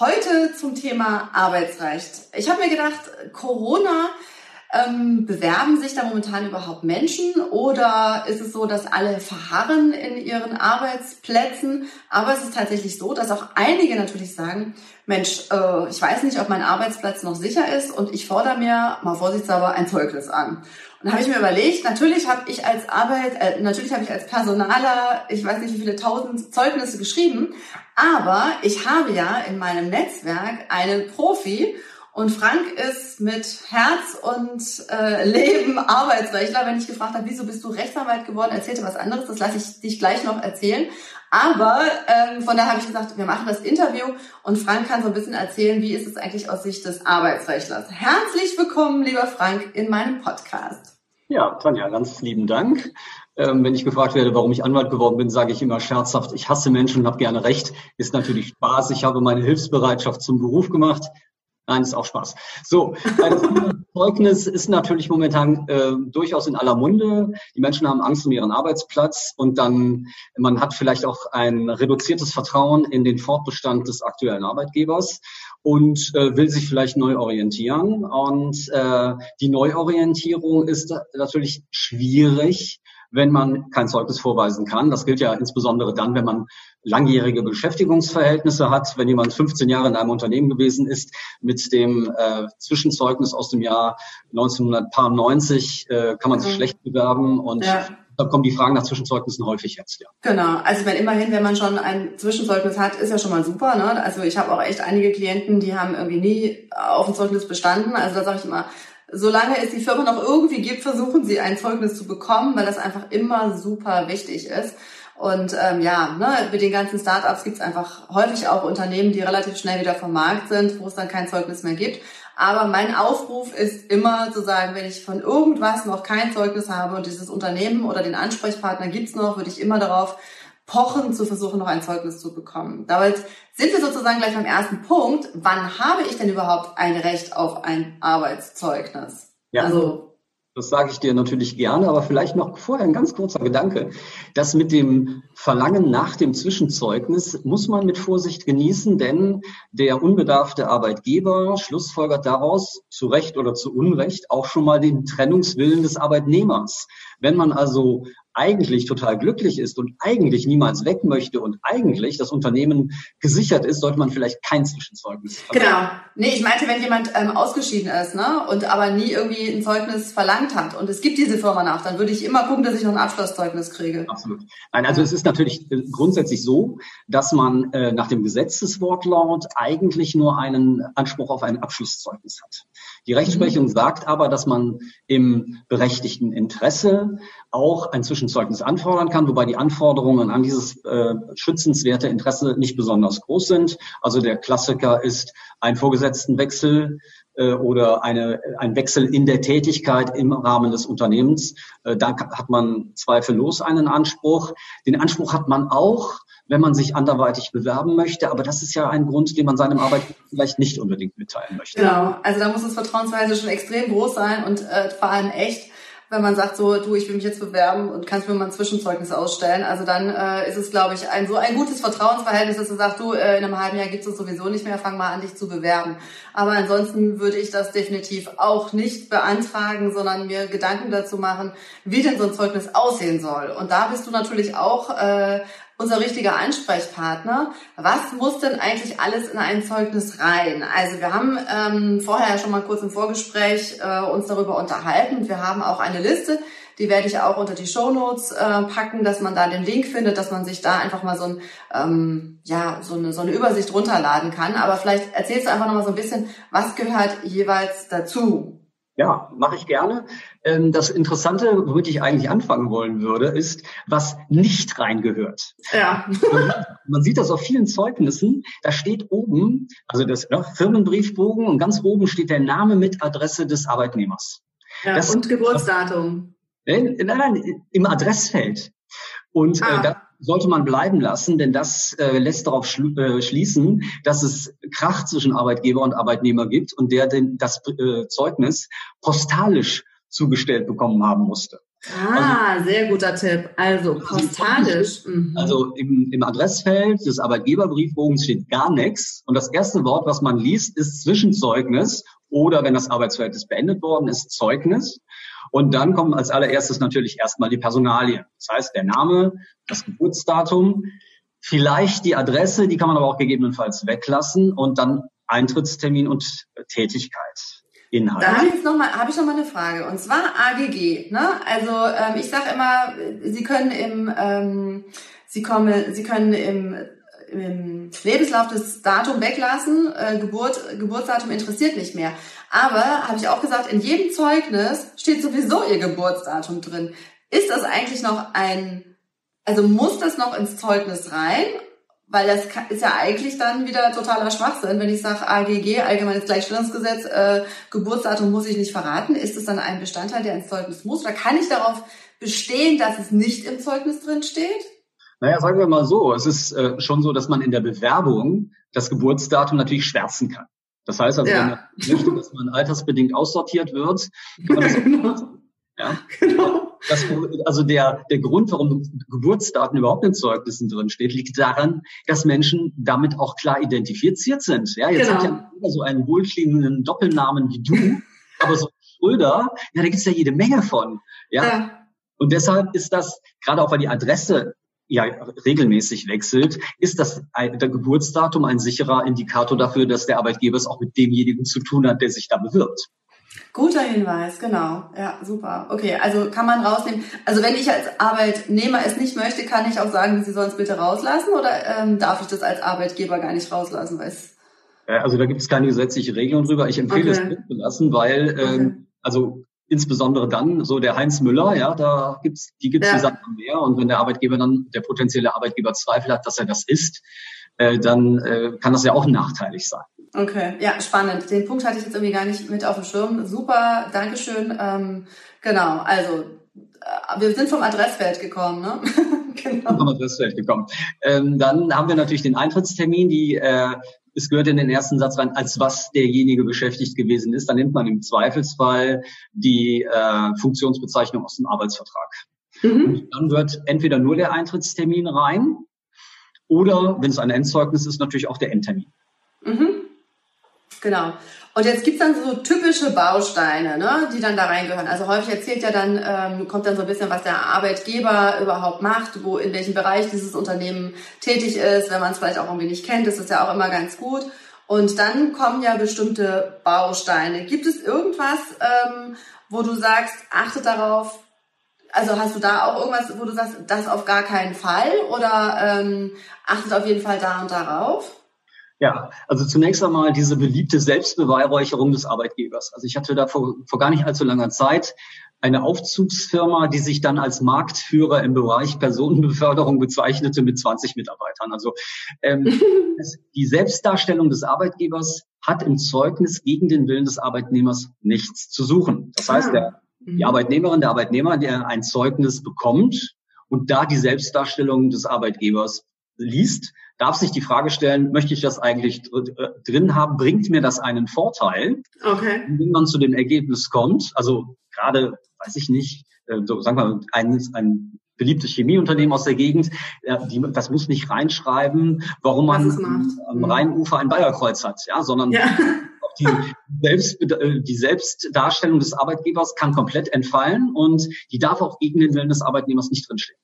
Heute zum Thema Arbeitsrecht. Ich habe mir gedacht, Corona ähm, bewerben sich da momentan überhaupt Menschen oder ist es so, dass alle verharren in ihren Arbeitsplätzen? Aber es ist tatsächlich so, dass auch einige natürlich sagen, Mensch, äh, ich weiß nicht, ob mein Arbeitsplatz noch sicher ist und ich fordere mir mal vorsichtshalber ein Zeugnis an. Und da habe ich mir überlegt, natürlich habe ich als Arbeit, äh, natürlich habe ich als Personaler, ich weiß nicht wie viele tausend Zeugnisse geschrieben, aber ich habe ja in meinem Netzwerk einen Profi und Frank ist mit Herz und äh, Leben Arbeitsrechtler. Wenn ich gefragt habe, wieso bist du Rechtsanwalt geworden, erzählte was anderes, das lasse ich dich gleich noch erzählen. Aber ähm, von daher habe ich gesagt, wir machen das Interview und Frank kann so ein bisschen erzählen, wie ist es eigentlich aus Sicht des Arbeitsrechtlers. Herzlich willkommen, lieber Frank, in meinem Podcast. Ja, Tanja, ganz lieben Dank. Ähm, wenn ich gefragt werde, warum ich Anwalt geworden bin, sage ich immer scherzhaft, ich hasse Menschen und habe gerne Recht. Ist natürlich Spaß. Ich habe meine Hilfsbereitschaft zum Beruf gemacht. Nein, ist auch Spaß. So, das Zeugnis ist natürlich momentan äh, durchaus in aller Munde. Die Menschen haben Angst um ihren Arbeitsplatz und dann, man hat vielleicht auch ein reduziertes Vertrauen in den Fortbestand des aktuellen Arbeitgebers und äh, will sich vielleicht neu orientieren. Und äh, die Neuorientierung ist natürlich schwierig, wenn man kein Zeugnis vorweisen kann. Das gilt ja insbesondere dann, wenn man langjährige Beschäftigungsverhältnisse hat. Wenn jemand 15 Jahre in einem Unternehmen gewesen ist mit dem äh, Zwischenzeugnis aus dem Jahr 1990, äh, kann man sich mhm. schlecht bewerben und ja. Da kommen die Fragen nach Zwischenzeugnissen häufig jetzt, ja. Genau. Also wenn immerhin, wenn man schon ein Zwischenzeugnis hat, ist ja schon mal super. Ne? Also ich habe auch echt einige Klienten, die haben irgendwie nie auf ein Zeugnis bestanden. Also da sage ich immer, solange es die Firma noch irgendwie gibt, versuchen sie ein Zeugnis zu bekommen, weil das einfach immer super wichtig ist. Und ähm, ja, ne, mit den ganzen Startups gibt es einfach häufig auch Unternehmen, die relativ schnell wieder vom Markt sind, wo es dann kein Zeugnis mehr gibt. Aber mein Aufruf ist immer zu sagen, wenn ich von irgendwas noch kein Zeugnis habe und dieses Unternehmen oder den Ansprechpartner gibt's noch, würde ich immer darauf pochen, zu versuchen, noch ein Zeugnis zu bekommen. Damit sind wir sozusagen gleich beim ersten Punkt. Wann habe ich denn überhaupt ein Recht auf ein Arbeitszeugnis? Ja. Also das sage ich dir natürlich gerne, aber vielleicht noch vorher ein ganz kurzer Gedanke. Das mit dem Verlangen nach dem Zwischenzeugnis muss man mit Vorsicht genießen, denn der unbedarfte Arbeitgeber schlussfolgert daraus, zu Recht oder zu Unrecht, auch schon mal den Trennungswillen des Arbeitnehmers. Wenn man also eigentlich total glücklich ist und eigentlich niemals weg möchte und eigentlich das Unternehmen gesichert ist, sollte man vielleicht kein Zwischenzeugnis verlangen. Genau. Nee, ich meinte, wenn jemand ähm, ausgeschieden ist, ne, und aber nie irgendwie ein Zeugnis verlangt hat und es gibt diese Firma nach, dann würde ich immer gucken, dass ich noch ein Abschlusszeugnis kriege. Absolut. Nein, also es ist natürlich äh, grundsätzlich so, dass man äh, nach dem Gesetzeswortlaut eigentlich nur einen Anspruch auf ein Abschlusszeugnis hat. Die Rechtsprechung sagt aber, dass man im berechtigten Interesse auch ein Zwischenzeugnis anfordern kann, wobei die Anforderungen an dieses äh, schützenswerte Interesse nicht besonders groß sind. Also der Klassiker ist ein Vorgesetztenwechsel äh, oder eine, ein Wechsel in der Tätigkeit im Rahmen des Unternehmens. Äh, da hat man zweifellos einen Anspruch. Den Anspruch hat man auch, wenn man sich anderweitig bewerben möchte. Aber das ist ja ein Grund, den man seinem Arbeitgeber vielleicht nicht unbedingt mitteilen möchte. Genau, also da muss das Vertrauensverhältnis schon extrem groß sein und äh, vor allem echt wenn man sagt so, du, ich will mich jetzt bewerben und kannst mir mal ein Zwischenzeugnis ausstellen. Also dann äh, ist es, glaube ich, ein so ein gutes Vertrauensverhältnis, dass du sagst, du, äh, in einem halben Jahr gibt es sowieso nicht mehr, fang mal an, dich zu bewerben. Aber ansonsten würde ich das definitiv auch nicht beantragen, sondern mir Gedanken dazu machen, wie denn so ein Zeugnis aussehen soll. Und da bist du natürlich auch äh, unser richtiger Ansprechpartner. Was muss denn eigentlich alles in ein Zeugnis rein? Also wir haben ähm, vorher schon mal kurz im Vorgespräch äh, uns darüber unterhalten. Wir haben auch eine Liste, die werde ich auch unter die Show Notes äh, packen, dass man da den Link findet, dass man sich da einfach mal so, ein, ähm, ja, so, eine, so eine Übersicht runterladen kann. Aber vielleicht erzählst du einfach noch mal so ein bisschen, was gehört jeweils dazu? Ja, mache ich gerne. Ähm, das Interessante, womit ich eigentlich anfangen wollen würde, ist, was nicht reingehört. Ja. Man sieht das auf vielen Zeugnissen. Da steht oben, also das ne, Firmenbriefbogen und ganz oben steht der Name mit Adresse des Arbeitnehmers. Ja, das, und Geburtsdatum. Nein, nein, im Adressfeld. Und äh, ah. äh, da sollte man bleiben lassen, denn das äh, lässt darauf schl äh, schließen, dass es Krach zwischen Arbeitgeber und Arbeitnehmer gibt und der den, das äh, Zeugnis postalisch zugestellt bekommen haben musste. Ah, also, sehr guter Tipp. Also, also postalisch. Mhm. Also im, im Adressfeld des Arbeitgeberbriefbogens steht gar nichts. Und das erste Wort, was man liest, ist Zwischenzeugnis oder wenn das Arbeitsverhältnis beendet worden ist, Zeugnis. Und dann kommen als allererstes natürlich erstmal die Personalien. Das heißt, der Name, das Geburtsdatum, vielleicht die Adresse, die kann man aber auch gegebenenfalls weglassen und dann Eintrittstermin und Tätigkeit. Inhalt. Da habe ich jetzt noch mal, habe ich noch mal eine Frage und zwar AGG. Ne? Also ähm, ich sage immer, Sie können im, ähm, Sie kommen, Sie können im, im Lebenslauf das Datum weglassen. Äh, Geburt, Geburtsdatum interessiert nicht mehr. Aber habe ich auch gesagt, in jedem Zeugnis steht sowieso Ihr Geburtsdatum drin. Ist das eigentlich noch ein, also muss das noch ins Zeugnis rein weil das ist ja eigentlich dann wieder totaler Schwachsinn, wenn ich sage AGG, Allgemeines Gleichstellungsgesetz, äh, Geburtsdatum muss ich nicht verraten. Ist es dann ein Bestandteil, der ins Zeugnis muss? Oder kann ich darauf bestehen, dass es nicht im Zeugnis drin steht? Naja, sagen wir mal so, es ist äh, schon so, dass man in der Bewerbung das Geburtsdatum natürlich schwärzen kann. Das heißt also, ja. wenn man möchte, dass man altersbedingt aussortiert wird, kann man das genau. Ja? Genau. Das, also der, der Grund, warum Geburtsdaten überhaupt in Zeugnissen drin steht, liegt daran, dass Menschen damit auch klar identifiziert sind. Ja, jetzt genau. hat ja so einen wohlklingenden Doppelnamen wie du, aber so Schröder, ja, da gibt's ja jede Menge von. Ja? ja. Und deshalb ist das, gerade auch weil die Adresse ja regelmäßig wechselt, ist das der Geburtsdatum ein sicherer Indikator dafür, dass der Arbeitgeber es auch mit demjenigen zu tun hat, der sich da bewirbt. Guter Hinweis, genau. Ja, super. Okay, also kann man rausnehmen. Also wenn ich als Arbeitnehmer es nicht möchte, kann ich auch sagen, Sie sollen es bitte rauslassen oder ähm, darf ich das als Arbeitgeber gar nicht rauslassen? Weil's also da gibt es keine gesetzliche Regelung drüber. Ich empfehle okay. es mitzulassen, weil okay. ähm, also insbesondere dann so der Heinz Müller, ja, da gibt's die gibt's ja. mehr und wenn der Arbeitgeber dann der potenzielle Arbeitgeber Zweifel hat, dass er das ist, äh, dann äh, kann das ja auch nachteilig sein. Okay, ja, spannend. Den Punkt hatte ich jetzt irgendwie gar nicht mit auf dem Schirm. Super, Dankeschön. Ähm, genau, also äh, wir sind vom Adressfeld gekommen, ne? genau. Vom Adressfeld gekommen. Ähm, dann haben wir natürlich den Eintrittstermin, die äh, es gehört in den ersten Satz rein, als was derjenige beschäftigt gewesen ist. Dann nimmt man im Zweifelsfall die äh, Funktionsbezeichnung aus dem Arbeitsvertrag. Mhm. Und dann wird entweder nur der Eintrittstermin rein oder, wenn es ein Endzeugnis ist, natürlich auch der Endtermin. Mhm. Genau. Und jetzt gibt's dann so typische Bausteine, ne, die dann da reingehören. Also häufig erzählt ja dann, ähm, kommt dann so ein bisschen, was der Arbeitgeber überhaupt macht, wo in welchem Bereich dieses Unternehmen tätig ist. Wenn man es vielleicht auch irgendwie nicht kennt, ist das ja auch immer ganz gut. Und dann kommen ja bestimmte Bausteine. Gibt es irgendwas, ähm, wo du sagst, achte darauf, also hast du da auch irgendwas, wo du sagst, das auf gar keinen Fall oder ähm, achtet auf jeden Fall da und darauf? Ja, also zunächst einmal diese beliebte Selbstbeweihräucherung des Arbeitgebers. Also ich hatte da vor, vor gar nicht allzu langer Zeit eine Aufzugsfirma, die sich dann als Marktführer im Bereich Personenbeförderung bezeichnete mit 20 Mitarbeitern. Also ähm, die Selbstdarstellung des Arbeitgebers hat im Zeugnis gegen den Willen des Arbeitnehmers nichts zu suchen. Das heißt, der, die mhm. Arbeitnehmerin, der Arbeitnehmer, der ein Zeugnis bekommt und da die Selbstdarstellung des Arbeitgebers liest, darf sich die Frage stellen, möchte ich das eigentlich äh, drin haben? Bringt mir das einen Vorteil? Okay. wenn man zu dem Ergebnis kommt, also gerade, weiß ich nicht, äh, so sagen wir ein, ein beliebtes Chemieunternehmen aus der Gegend, die, das muss nicht reinschreiben, warum man am mhm. Rheinufer ein Bayerkreuz hat, ja, sondern ja. die, Selbst, äh, die Selbstdarstellung des Arbeitgebers kann komplett entfallen und die darf auch gegen den Willen des Arbeitnehmers nicht drinstehen.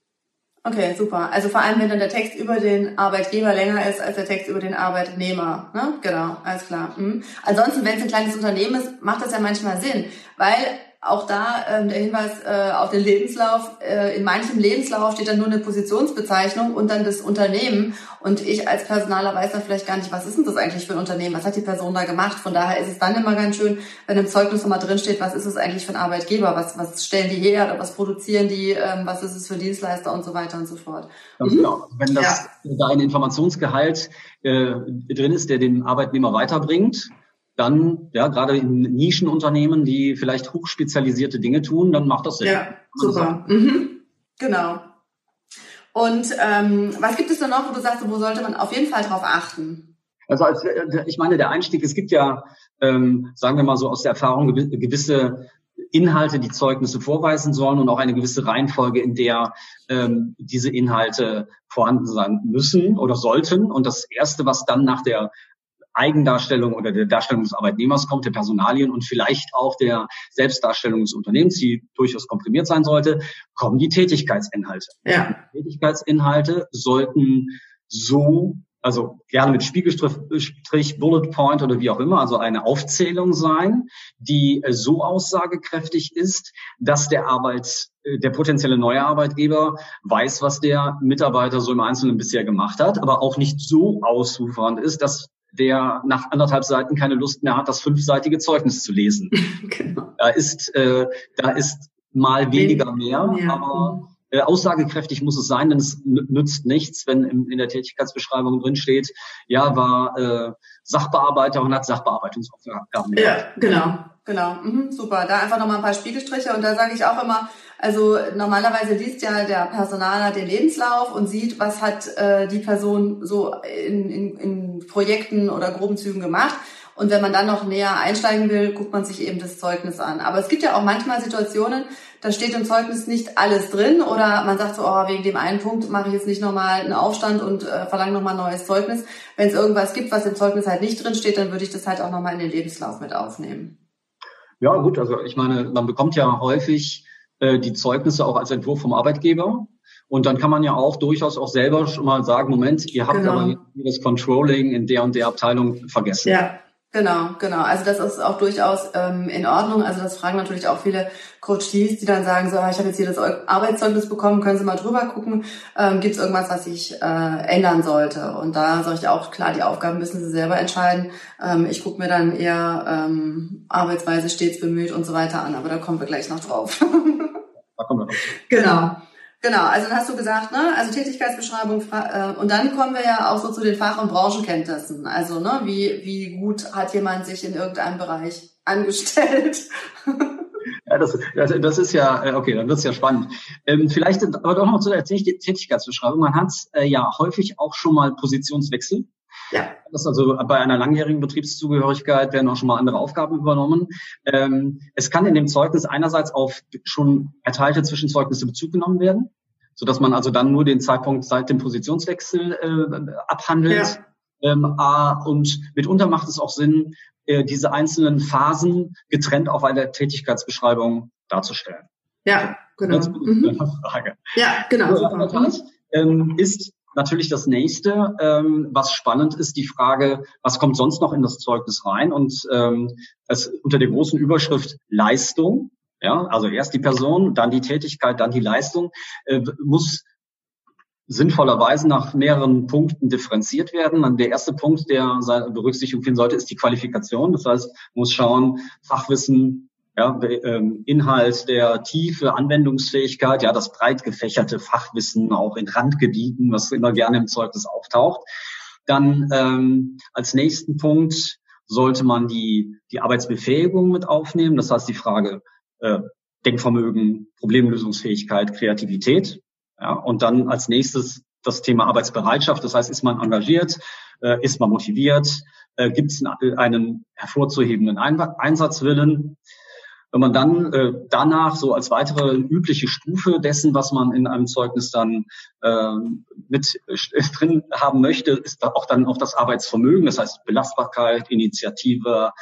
Okay, super. Also vor allem, wenn dann der Text über den Arbeitgeber länger ist als der Text über den Arbeitnehmer. Ne? Genau, alles klar. Mhm. Ansonsten, wenn es ein kleines Unternehmen ist, macht das ja manchmal Sinn, weil auch da ähm, der Hinweis äh, auf den Lebenslauf. Äh, in manchem Lebenslauf steht dann nur eine Positionsbezeichnung und dann das Unternehmen. Und ich als Personaler weiß dann vielleicht gar nicht, was ist denn das eigentlich für ein Unternehmen? Was hat die Person da gemacht? Von daher ist es dann immer ganz schön, wenn im Zeugnis nochmal drin steht, was ist es eigentlich für ein Arbeitgeber? Was, was stellen die her oder was produzieren die? Ähm, was ist es für Dienstleister und so weiter und so fort. Ganz mhm. genau. Wenn das ja. da ein Informationsgehalt äh, drin ist, der den Arbeitnehmer weiterbringt, dann, ja, gerade in Nischenunternehmen, die vielleicht hochspezialisierte Dinge tun, dann macht das Sinn. Ja, super. Mhm. Genau. Und ähm, was gibt es denn noch, wo du sagst, wo sollte man auf jeden Fall drauf achten? Also als, äh, ich meine, der Einstieg, es gibt ja, ähm, sagen wir mal so aus der Erfahrung, gewisse Inhalte, die Zeugnisse vorweisen sollen und auch eine gewisse Reihenfolge, in der ähm, diese Inhalte vorhanden sein müssen oder sollten. Und das Erste, was dann nach der Eigendarstellung oder der Darstellung des Arbeitnehmers kommt, der Personalien und vielleicht auch der Selbstdarstellung des Unternehmens, die durchaus komprimiert sein sollte, kommen die Tätigkeitsinhalte. Ja. Die Tätigkeitsinhalte sollten so also gerne mit Spiegelstrich, Bullet Point oder wie auch immer, also eine Aufzählung sein, die so aussagekräftig ist, dass der Arbeits, der potenzielle neue Arbeitgeber weiß, was der Mitarbeiter so im Einzelnen bisher gemacht hat, aber auch nicht so ausufernd ist, dass der nach anderthalb Seiten keine Lust mehr hat, das fünfseitige Zeugnis zu lesen. genau. Da ist, äh, da ist mal weniger mehr, ja. aber äh, aussagekräftig muss es sein, denn es nützt nichts, wenn in, in der Tätigkeitsbeschreibung drin steht, ja, war äh, Sachbearbeiter und hat Sachbearbeitungsaufgaben. Ja, genau, genau. Mhm, super. Da einfach nochmal ein paar Spiegelstriche und da sage ich auch immer, also normalerweise liest ja der Personaler den Lebenslauf und sieht, was hat äh, die Person so in, in, in Projekten oder groben Zügen gemacht. Und wenn man dann noch näher einsteigen will, guckt man sich eben das Zeugnis an. Aber es gibt ja auch manchmal Situationen, da steht im Zeugnis nicht alles drin oder man sagt so, oh, wegen dem einen Punkt mache ich jetzt nicht nochmal einen Aufstand und äh, verlange nochmal ein neues Zeugnis. Wenn es irgendwas gibt, was im Zeugnis halt nicht drin steht, dann würde ich das halt auch nochmal in den Lebenslauf mit aufnehmen. Ja, gut, also ich meine, man bekommt ja häufig äh, die Zeugnisse auch als Entwurf vom Arbeitgeber. Und dann kann man ja auch durchaus auch selber schon mal sagen, Moment, ihr habt genau. aber das Controlling in der und der Abteilung vergessen. Ja, Genau, genau. Also das ist auch durchaus ähm, in Ordnung. Also das fragen natürlich auch viele Coaches, die dann sagen, so, ah, ich habe jetzt hier das Arbeitszeugnis bekommen, können Sie mal drüber gucken, ähm, gibt es irgendwas, was ich äh, ändern sollte? Und da sage ich auch, klar, die Aufgaben müssen Sie selber entscheiden. Ähm, ich gucke mir dann eher ähm, Arbeitsweise stets bemüht und so weiter an, aber da kommen wir gleich noch drauf. da kommen wir noch. Genau. Genau, also dann hast du gesagt, ne, also Tätigkeitsbeschreibung äh, und dann kommen wir ja auch so zu den Fach- und Branchenkenntnissen. Also, ne, wie, wie gut hat jemand sich in irgendeinem Bereich angestellt? Ja, das, das ist ja, äh, okay, dann wird es ja spannend. Ähm, vielleicht aber doch noch zu der Tätigkeitsbeschreibung. Man hat äh, ja häufig auch schon mal Positionswechsel. Ja. Das ist also bei einer langjährigen Betriebszugehörigkeit werden auch schon mal andere Aufgaben übernommen. Ähm, es kann in dem Zeugnis einerseits auf schon erteilte Zwischenzeugnisse Bezug genommen werden, so dass man also dann nur den Zeitpunkt seit dem Positionswechsel äh, abhandelt. Ja. Ähm, und mitunter macht es auch Sinn, äh, diese einzelnen Phasen getrennt auf einer Tätigkeitsbeschreibung darzustellen. Ja, genau. Mhm. Frage. Ja, genau. So, ähm, ist natürlich das nächste, ähm, was spannend ist, die Frage, was kommt sonst noch in das Zeugnis rein? Und ähm, es unter der großen Überschrift Leistung, ja, also erst die Person, dann die Tätigkeit, dann die Leistung, äh, muss sinnvollerweise nach mehreren Punkten differenziert werden. Der erste Punkt, der Berücksichtigung finden sollte, ist die Qualifikation. Das heißt, man muss schauen, Fachwissen, ja, ähm, Inhalt der Tiefe, Anwendungsfähigkeit, ja, das breit gefächerte Fachwissen auch in Randgebieten, was immer gerne im Zeugnis auftaucht. Dann ähm, als nächsten Punkt sollte man die, die Arbeitsbefähigung mit aufnehmen. Das heißt die Frage äh, Denkvermögen, Problemlösungsfähigkeit, Kreativität. Ja, und dann als nächstes das Thema Arbeitsbereitschaft. Das heißt, ist man engagiert, äh, ist man motiviert, äh, gibt es einen, einen hervorzuhebenden Einsatzwillen. Wenn man dann äh, danach so als weitere übliche Stufe dessen, was man in einem Zeugnis dann äh, mit drin haben möchte, ist auch dann auch das Arbeitsvermögen, das heißt Belastbarkeit, Initiative,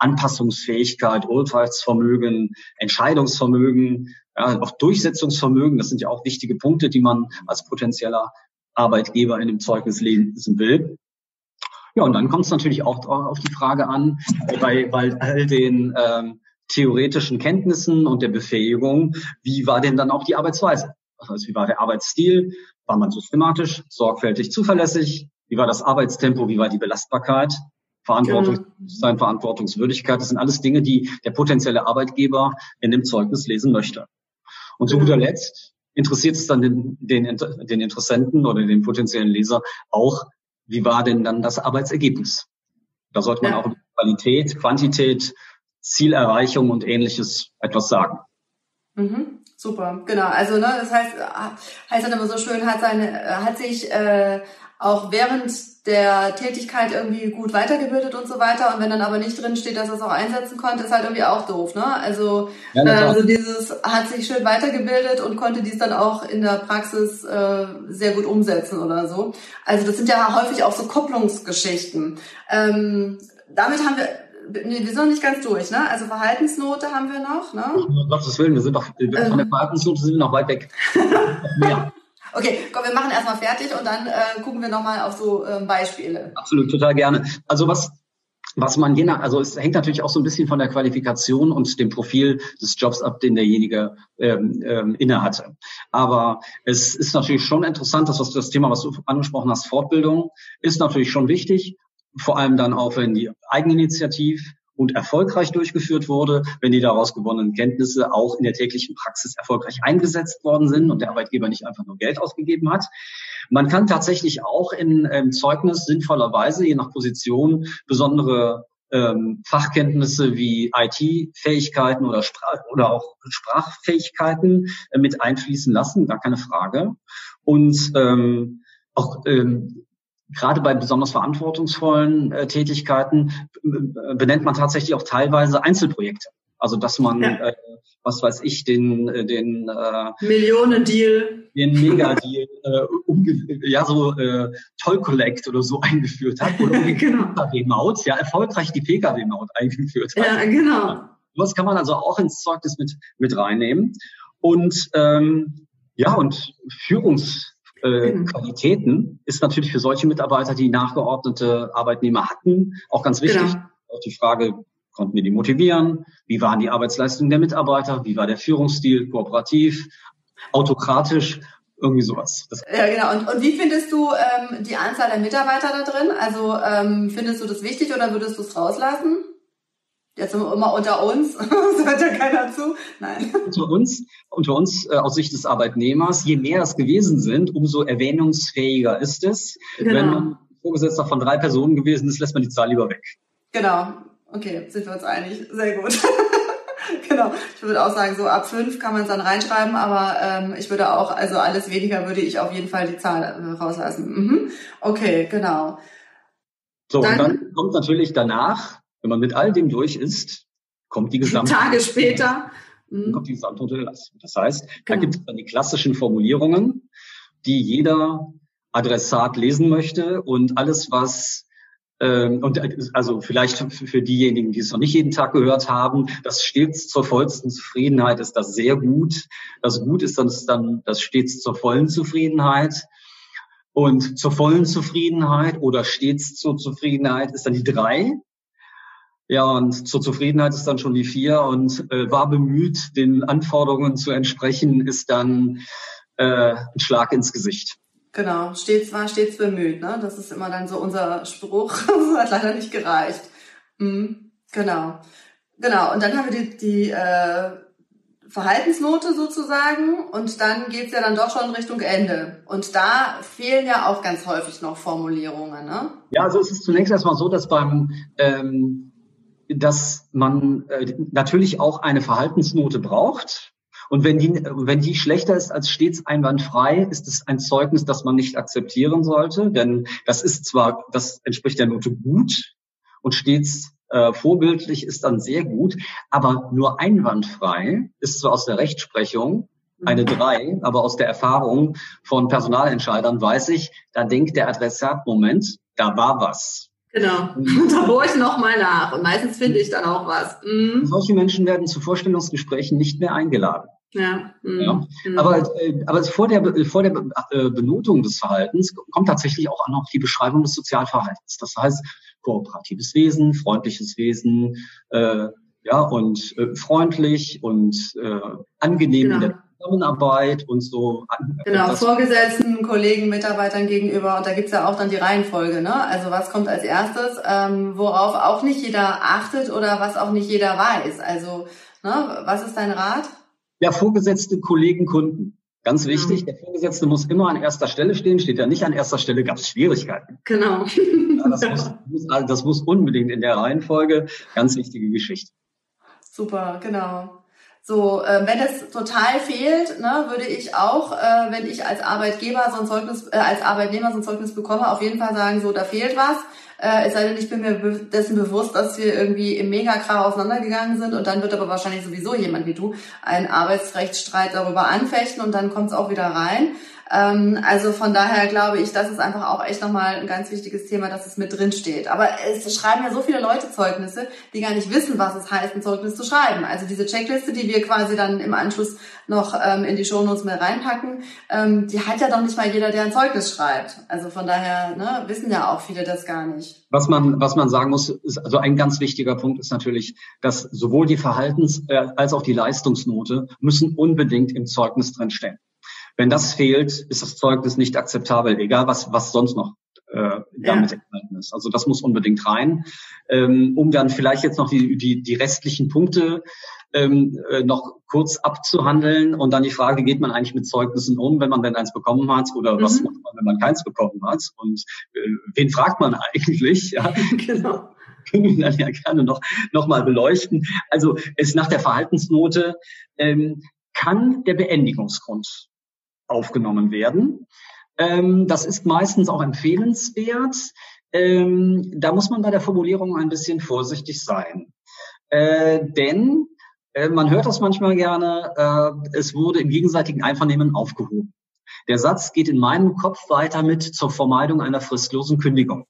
Anpassungsfähigkeit, Urteilsvermögen, Entscheidungsvermögen, ja, auch Durchsetzungsvermögen. Das sind ja auch wichtige Punkte, die man als potenzieller Arbeitgeber in dem Zeugnis lesen will. Ja, und dann kommt es natürlich auch auf die Frage an, bei, bei all den ähm, theoretischen Kenntnissen und der Befähigung, wie war denn dann auch die Arbeitsweise? Heißt, wie war der Arbeitsstil? War man systematisch, sorgfältig, zuverlässig? Wie war das Arbeitstempo? Wie war die Belastbarkeit? Verantwortungsbewusstsein, genau. Verantwortungswürdigkeit, das sind alles Dinge, die der potenzielle Arbeitgeber in dem Zeugnis lesen möchte. Und zu guter Letzt interessiert es dann den, den, den Interessenten oder den potenziellen Leser auch, wie war denn dann das Arbeitsergebnis? Da sollte man ja. auch über Qualität, Quantität, Zielerreichung und ähnliches etwas sagen. Mhm, super, genau. Also ne, das heißt, heißt dann immer so schön, hat seine, hat sich äh, auch während der Tätigkeit irgendwie gut weitergebildet und so weiter. Und wenn dann aber nicht drin steht, dass er es auch einsetzen konnte, ist halt irgendwie auch doof. Ne? Also, ja, äh, also dieses hat sich schön weitergebildet und konnte dies dann auch in der Praxis äh, sehr gut umsetzen oder so. Also das sind ja häufig auch so Kopplungsgeschichten. Ähm, damit haben wir Nee, wir sind noch nicht ganz durch, ne? Also Verhaltensnote haben wir noch, ne? Um Gottes Willen, wir sind doch, von der ähm. Verhaltensnote sind wir noch weit weg. ja. Okay, komm, wir machen erstmal fertig und dann äh, gucken wir nochmal auf so ähm, Beispiele. Absolut, total gerne. Also was was man je nach, also es hängt natürlich auch so ein bisschen von der Qualifikation und dem Profil des Jobs ab, den derjenige ähm, ähm, inne hatte. Aber es ist natürlich schon interessant, dass das Thema, was du angesprochen hast, Fortbildung, ist natürlich schon wichtig. Vor allem dann auch, wenn die Eigeninitiativ und erfolgreich durchgeführt wurde, wenn die daraus gewonnenen Kenntnisse auch in der täglichen Praxis erfolgreich eingesetzt worden sind und der Arbeitgeber nicht einfach nur Geld ausgegeben hat. Man kann tatsächlich auch in ähm, Zeugnis sinnvollerweise, je nach Position, besondere ähm, Fachkenntnisse wie IT-Fähigkeiten oder, Sprach oder auch Sprachfähigkeiten äh, mit einfließen lassen, gar keine Frage. Und ähm, auch ähm, gerade bei besonders verantwortungsvollen äh, Tätigkeiten äh, benennt man tatsächlich auch teilweise Einzelprojekte. Also dass man, ja. äh, was weiß ich, den äh, den äh, Millionendeal, den Megadeal, äh, ja so äh, Toll Collect oder so eingeführt hat oder genau. PKW-Maut, ja erfolgreich die PKW-Maut eingeführt hat. Ja, genau. Was kann man also auch ins Zeugnis mit mit reinnehmen und ähm, ja und Führungs äh, mhm. Qualitäten ist natürlich für solche Mitarbeiter, die nachgeordnete Arbeitnehmer hatten, auch ganz wichtig. Genau. Auch die Frage, konnten wir die motivieren? Wie waren die Arbeitsleistungen der Mitarbeiter? Wie war der Führungsstil? Kooperativ, autokratisch? Irgendwie sowas. Das ja, genau. Und, und wie findest du ähm, die Anzahl der Mitarbeiter da drin? Also ähm, findest du das wichtig oder würdest du es rauslassen? Jetzt immer unter uns, das hört ja keiner zu. Nein. Unter uns, unter uns äh, aus Sicht des Arbeitnehmers, je mehr es gewesen sind, umso erwähnungsfähiger ist es. Genau. Wenn man Vorgesetzter von drei Personen gewesen ist, lässt man die Zahl lieber weg. Genau. Okay, sind wir uns einig. Sehr gut. genau. Ich würde auch sagen, so ab fünf kann man es dann reinschreiben, aber ähm, ich würde auch, also alles weniger würde ich auf jeden Fall die Zahl äh, rauslassen. Mhm. Okay, genau. So, dann, und dann kommt natürlich danach wenn man mit all dem durch ist, kommt die gesamte Tage später mhm. kommt die Gesamtnote Das heißt, genau. da gibt es dann die klassischen Formulierungen, die jeder Adressat lesen möchte und alles, was ähm, und also vielleicht für diejenigen, die es noch nicht jeden Tag gehört haben, das stets zur vollsten Zufriedenheit ist das sehr gut. Das Gut ist ist dann das stets zur vollen Zufriedenheit. Und zur vollen Zufriedenheit oder stets zur Zufriedenheit ist dann die drei. Ja, und zur Zufriedenheit ist dann schon die vier und äh, war bemüht, den Anforderungen zu entsprechen, ist dann äh, ein Schlag ins Gesicht. Genau, stets war stets bemüht, ne? Das ist immer dann so unser Spruch. das hat leider nicht gereicht. Mhm, genau. Genau, und dann haben wir die, die äh, Verhaltensnote sozusagen und dann geht's ja dann doch schon Richtung Ende. Und da fehlen ja auch ganz häufig noch Formulierungen. Ne? Ja, also es ist zunächst erstmal so, dass beim ähm, dass man äh, natürlich auch eine Verhaltensnote braucht. Und wenn die, wenn die schlechter ist als stets einwandfrei, ist es ein Zeugnis, das man nicht akzeptieren sollte. Denn das ist zwar, das entspricht der Note gut und stets äh, vorbildlich ist dann sehr gut, aber nur einwandfrei ist zwar aus der Rechtsprechung eine drei, aber aus der Erfahrung von Personalentscheidern weiß ich, da denkt der Adressat, Moment, da war was. Genau. Und da bohre ich nochmal nach. Und meistens finde ich dann auch was. Mhm. Solche Menschen werden zu Vorstellungsgesprächen nicht mehr eingeladen. Ja. Mhm. ja. Genau. Aber, äh, aber vor der, vor der äh, Benotung des Verhaltens kommt tatsächlich auch noch die Beschreibung des Sozialverhaltens. Das heißt, kooperatives Wesen, freundliches Wesen, äh, ja, und äh, freundlich und äh, angenehm genau. in der Zusammenarbeit und so. Genau, Vorgesetzten, Kollegen, Mitarbeitern gegenüber. Und da gibt's ja auch dann die Reihenfolge. Ne? Also was kommt als erstes, ähm, worauf auch nicht jeder achtet oder was auch nicht jeder weiß. Also ne, was ist dein Rat? Ja, Vorgesetzte, Kollegen, Kunden. Ganz wichtig, mhm. der Vorgesetzte muss immer an erster Stelle stehen. Steht er nicht an erster Stelle, gab es Schwierigkeiten. Genau. Ja, das, muss, das muss unbedingt in der Reihenfolge. Ganz wichtige Geschichte. Super, genau. So, äh, wenn es total fehlt, ne, würde ich auch, äh, wenn ich als Arbeitgeber so ein Zeugnis, äh, als Arbeitnehmer so ein Zeugnis bekomme, auf jeden Fall sagen, so, da fehlt was. Äh, es sei denn, ich bin mir be dessen bewusst, dass wir irgendwie im Megakrar auseinandergegangen sind und dann wird aber wahrscheinlich sowieso jemand wie du einen Arbeitsrechtsstreit darüber anfechten und dann kommt es auch wieder rein. Ähm, also von daher glaube ich, das ist einfach auch echt nochmal ein ganz wichtiges Thema, dass es mit drin steht. Aber es schreiben ja so viele Leute Zeugnisse, die gar nicht wissen, was es heißt, ein Zeugnis zu schreiben. Also diese Checkliste, die wir quasi dann im Anschluss noch ähm, in die Shownotes mit reinpacken, ähm, die hat ja doch nicht mal jeder, der ein Zeugnis schreibt. Also von daher ne, wissen ja auch viele das gar nicht. Was man, was man sagen muss, ist, also ein ganz wichtiger Punkt ist natürlich, dass sowohl die Verhaltens- äh, als auch die Leistungsnote müssen unbedingt im Zeugnis drinstehen. Wenn das fehlt, ist das Zeugnis nicht akzeptabel, egal was, was sonst noch äh, damit ja. enthalten ist. Also das muss unbedingt rein, ähm, um dann vielleicht jetzt noch die, die, die restlichen Punkte ähm, äh, noch kurz abzuhandeln und dann die Frage, geht man eigentlich mit Zeugnissen um, wenn man denn eins bekommen hat oder mhm. was macht man, wenn man keins bekommen hat und äh, wen fragt man eigentlich? Ja, genau. Können wir dann ja gerne noch, noch mal beleuchten. Also es nach der Verhaltensnote ähm, kann der Beendigungsgrund aufgenommen werden. Ähm, das ist meistens auch empfehlenswert. Ähm, da muss man bei der Formulierung ein bisschen vorsichtig sein. Äh, denn äh, man hört das manchmal gerne, äh, es wurde im gegenseitigen Einvernehmen aufgehoben. Der Satz geht in meinem Kopf weiter mit zur Vermeidung einer fristlosen Kündigung.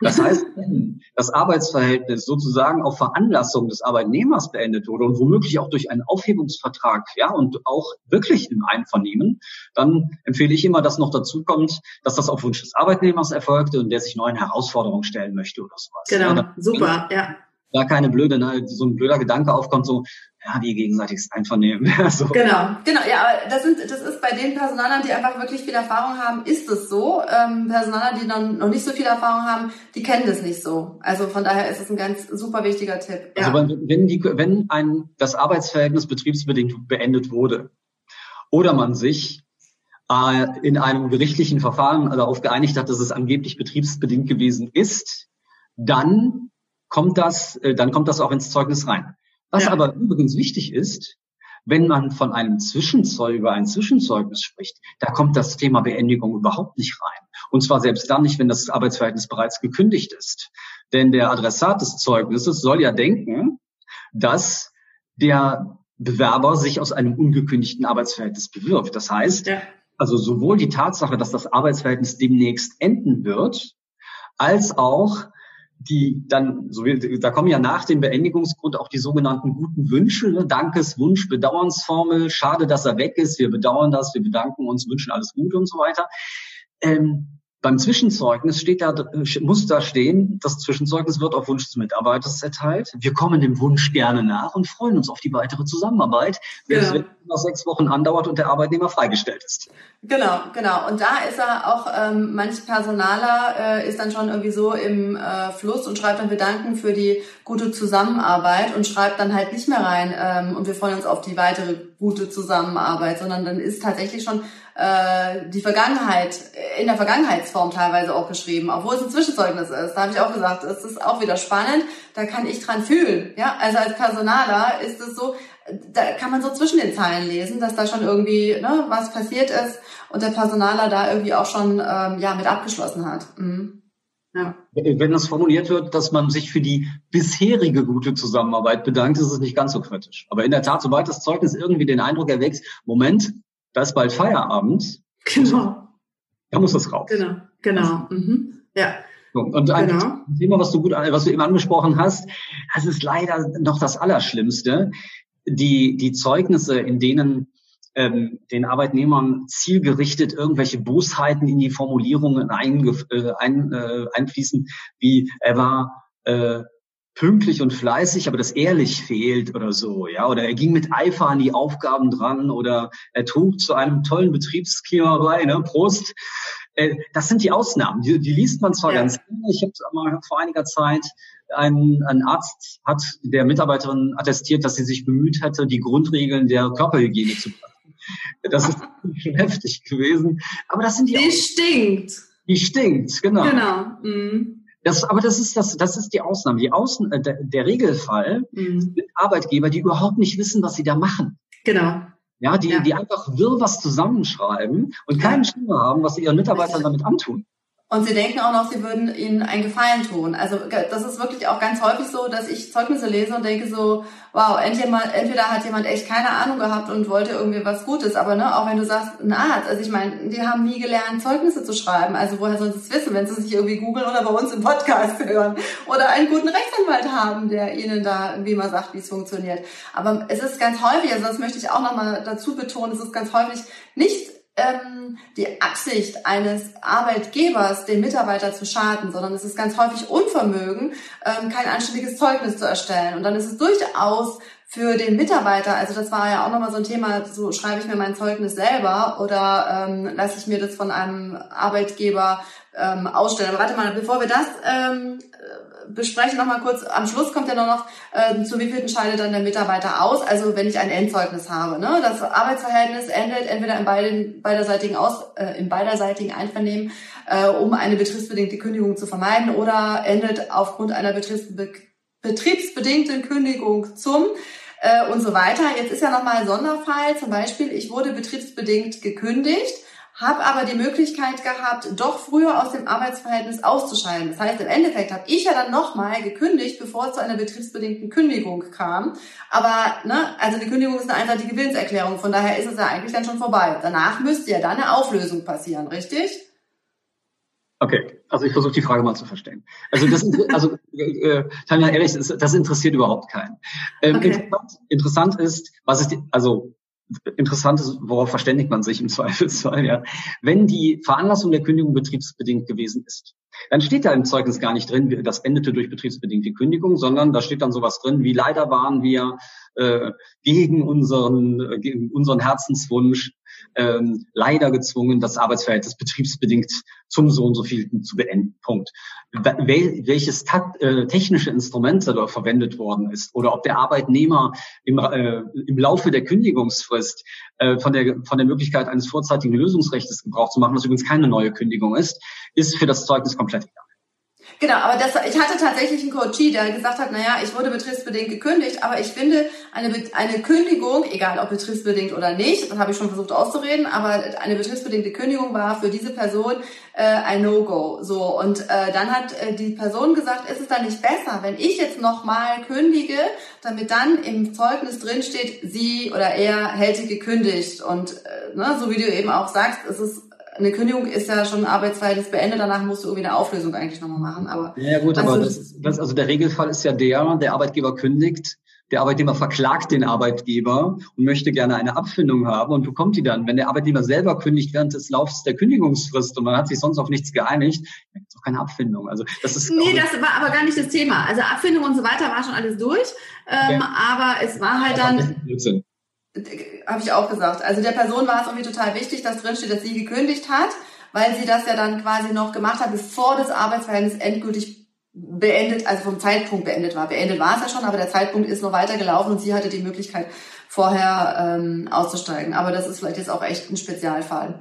Das heißt, wenn das Arbeitsverhältnis sozusagen auf Veranlassung des Arbeitnehmers beendet wurde und womöglich auch durch einen Aufhebungsvertrag, ja, und auch wirklich im Einvernehmen, dann empfehle ich immer, dass noch dazu kommt, dass das auf Wunsch des Arbeitnehmers erfolgte und der sich neuen Herausforderungen stellen möchte oder sowas. Genau, ja, super, ja da keine blöde, ne, so ein blöder Gedanke aufkommt, so, ja, wie gegenseitiges Einvernehmen. so. Genau, genau, ja, aber das sind, das ist bei den Personalern, die einfach wirklich viel Erfahrung haben, ist es so. Ähm, Personaler, die dann noch nicht so viel Erfahrung haben, die kennen das nicht so. Also von daher ist es ein ganz super wichtiger Tipp. Ja. Also wenn, wenn, die, wenn ein, das Arbeitsverhältnis betriebsbedingt beendet wurde oder man sich äh, in einem gerichtlichen Verfahren darauf geeinigt hat, dass es angeblich betriebsbedingt gewesen ist, dann kommt das, äh, dann kommt das auch ins Zeugnis rein. Was ja. aber übrigens wichtig ist, wenn man von einem Zwischenzeug über ein Zwischenzeugnis spricht, da kommt das Thema Beendigung überhaupt nicht rein. Und zwar selbst dann nicht, wenn das Arbeitsverhältnis bereits gekündigt ist. Denn der Adressat des Zeugnisses soll ja denken, dass der Bewerber sich aus einem ungekündigten Arbeitsverhältnis bewirbt. Das heißt, ja. also sowohl die Tatsache, dass das Arbeitsverhältnis demnächst enden wird, als auch die dann, so wie, da kommen ja nach dem Beendigungsgrund auch die sogenannten guten Wünsche, ne? Dankes, Wunsch, Bedauernsformel, schade, dass er weg ist, wir bedauern das, wir bedanken uns, wünschen alles Gute und so weiter. Ähm, beim Zwischenzeugnis steht da, muss da stehen, das Zwischenzeugnis wird auf Wunsch des Mitarbeiters erteilt. Wir kommen dem Wunsch gerne nach und freuen uns auf die weitere Zusammenarbeit, wenn ja. es noch sechs Wochen andauert und der Arbeitnehmer freigestellt ist. Genau, genau. Und da ist er auch, ähm, manch Personaler äh, ist dann schon irgendwie so im äh, Fluss und schreibt dann wir danken für die gute Zusammenarbeit und schreibt dann halt nicht mehr rein ähm, und wir freuen uns auf die weitere gute Zusammenarbeit, sondern dann ist tatsächlich schon äh, die Vergangenheit, in der Vergangenheitsform teilweise auch geschrieben, obwohl es ein Zwischenzeugnis ist. Da habe ich auch gesagt, es ist auch wieder spannend, da kann ich dran fühlen. Ja, also als Personaler ist es so, da kann man so zwischen den Zeilen lesen, dass da schon irgendwie ne, was passiert ist und der Personaler da irgendwie auch schon ähm, ja mit abgeschlossen hat. Mhm. Ja. Wenn das formuliert wird, dass man sich für die bisherige gute Zusammenarbeit bedankt, ist es nicht ganz so kritisch. Aber in der Tat, sobald das Zeugnis irgendwie den Eindruck erweckt, Moment, da ist bald Feierabend. Genau. Da muss das raus. Genau, genau. Mhm. Ja. So, und ein genau. Thema, was du gut, was du eben angesprochen hast, das ist leider noch das Allerschlimmste. Die, die Zeugnisse, in denen ähm, den Arbeitnehmern zielgerichtet irgendwelche Bosheiten in die Formulierungen ein, äh, ein, äh, einfließen, wie er war äh, pünktlich und fleißig, aber das ehrlich fehlt oder so, ja, oder er ging mit Eifer an die Aufgaben dran oder er trug zu einem tollen Betriebsklima bei, ne, Prost. Äh, das sind die Ausnahmen, die, die liest man zwar ja. ganz gerne. Ich habe mal vor einiger Zeit ein, ein Arzt hat der Mitarbeiterin attestiert, dass sie sich bemüht hätte, die Grundregeln der Körperhygiene zu beachten. Das ist schon heftig gewesen. Aber das sind die. Die stinkt. Die stinkt, genau. Genau. Mhm. Das, aber das ist das, das ist die Ausnahme. Die Außen, äh, der, der Regelfall mhm. sind Arbeitgeber, die überhaupt nicht wissen, was sie da machen. Genau. Ja, die, ja. die einfach wirr was zusammenschreiben und keinen Schimmer haben, was sie ihren Mitarbeitern damit antun. Und sie denken auch noch, sie würden ihnen einen Gefallen tun. Also das ist wirklich auch ganz häufig so, dass ich Zeugnisse lese und denke so, wow, entweder hat jemand echt keine Ahnung gehabt und wollte irgendwie was Gutes, aber ne, auch wenn du sagst, ein Arzt, also ich meine, die haben nie gelernt, Zeugnisse zu schreiben. Also woher sollen sie es wissen, wenn sie sich irgendwie googeln oder bei uns im Podcast hören oder einen guten Rechtsanwalt haben, der ihnen da irgendwie mal sagt, wie es funktioniert. Aber es ist ganz häufig, also das möchte ich auch nochmal dazu betonen, es ist ganz häufig nicht ähm, die Absicht eines Arbeitgebers, den Mitarbeiter zu schaden, sondern es ist ganz häufig Unvermögen, ähm, kein anständiges Zeugnis zu erstellen. Und dann ist es durchaus für den Mitarbeiter, also das war ja auch nochmal so ein Thema, so schreibe ich mir mein Zeugnis selber oder ähm, lasse ich mir das von einem Arbeitgeber ähm, ausstellen. Aber warte mal, bevor wir das ähm, besprechen noch mal kurz. Am Schluss kommt ja noch, äh, zu wievielten scheidet dann der Mitarbeiter aus. Also wenn ich ein Endzeugnis habe. Ne? Das Arbeitsverhältnis endet entweder in beiden, beiderseitigen, aus, äh, im beiderseitigen Einvernehmen, äh, um eine betriebsbedingte Kündigung zu vermeiden oder endet aufgrund einer betriebsbe betriebsbedingten Kündigung zum äh, und so weiter. Jetzt ist ja noch mal ein Sonderfall. Zum Beispiel, ich wurde betriebsbedingt gekündigt habe aber die Möglichkeit gehabt, doch früher aus dem Arbeitsverhältnis auszuscheiden. Das heißt, im Endeffekt habe ich ja dann nochmal gekündigt, bevor es zu einer betriebsbedingten Kündigung kam. Aber, ne, also die Kündigung ist eine einseitige Willenserklärung, von daher ist es ja eigentlich dann schon vorbei. Danach müsste ja dann eine Auflösung passieren, richtig? Okay, also ich versuche die Frage mal zu verstehen. Also das, also äh, Tanja, ehrlich, das, interessiert überhaupt keinen. Ähm, okay. interessant, interessant ist, was ist die, also interessant ist, worauf verständigt man sich im Zweifelsfall, ja. Wenn die Veranlassung der Kündigung betriebsbedingt gewesen ist, dann steht da im Zeugnis gar nicht drin, das endete durch betriebsbedingte Kündigung, sondern da steht dann sowas drin, wie leider waren wir äh, gegen unseren, äh, gegen unseren Herzenswunsch ähm, leider gezwungen, das Arbeitsverhältnis betriebsbedingt zum so und so vielten zu beenden. Punkt. Wel welches äh, technische Instrument da verwendet worden ist oder ob der Arbeitnehmer im, äh, im Laufe der Kündigungsfrist äh, von, der, von der Möglichkeit eines vorzeitigen Lösungsrechts Gebrauch zu machen, was übrigens keine neue Kündigung ist, ist für das Zeugnis komplett egal. Genau, aber das, ich hatte tatsächlich einen Coachie, der gesagt hat, naja, ich wurde betriebsbedingt gekündigt, aber ich finde, eine, eine Kündigung, egal ob betriebsbedingt oder nicht, das habe ich schon versucht auszureden, aber eine betriebsbedingte Kündigung war für diese Person äh, ein No-Go. So, und äh, dann hat äh, die Person gesagt, ist es dann nicht besser, wenn ich jetzt nochmal kündige, damit dann im Zeugnis drinsteht, sie oder er hält sie gekündigt. Und äh, ne, so wie du eben auch sagst, es ist eine Kündigung ist ja schon ein Arbeitsverhältnis beendet, danach musst du irgendwie eine Auflösung eigentlich nochmal machen. Aber ja gut, aber das, das, also der Regelfall ist ja der, der Arbeitgeber kündigt, der Arbeitnehmer verklagt den Arbeitgeber und möchte gerne eine Abfindung haben und bekommt die dann. Wenn der Arbeitnehmer selber kündigt während des Laufs der Kündigungsfrist und man hat sich sonst auf nichts geeinigt, dann gibt es auch keine Abfindung. Also das ist nee, das war aber gar nicht das Thema. Also Abfindung und so weiter war schon alles durch, ähm, okay. aber es war halt dann habe ich auch gesagt. Also der Person war es irgendwie total wichtig, dass drinsteht, dass sie gekündigt hat, weil sie das ja dann quasi noch gemacht hat, bevor das Arbeitsverhältnis endgültig beendet, also vom Zeitpunkt beendet war. Beendet war es ja schon, aber der Zeitpunkt ist noch weitergelaufen und sie hatte die Möglichkeit, vorher ähm, auszusteigen. Aber das ist vielleicht jetzt auch echt ein Spezialfall.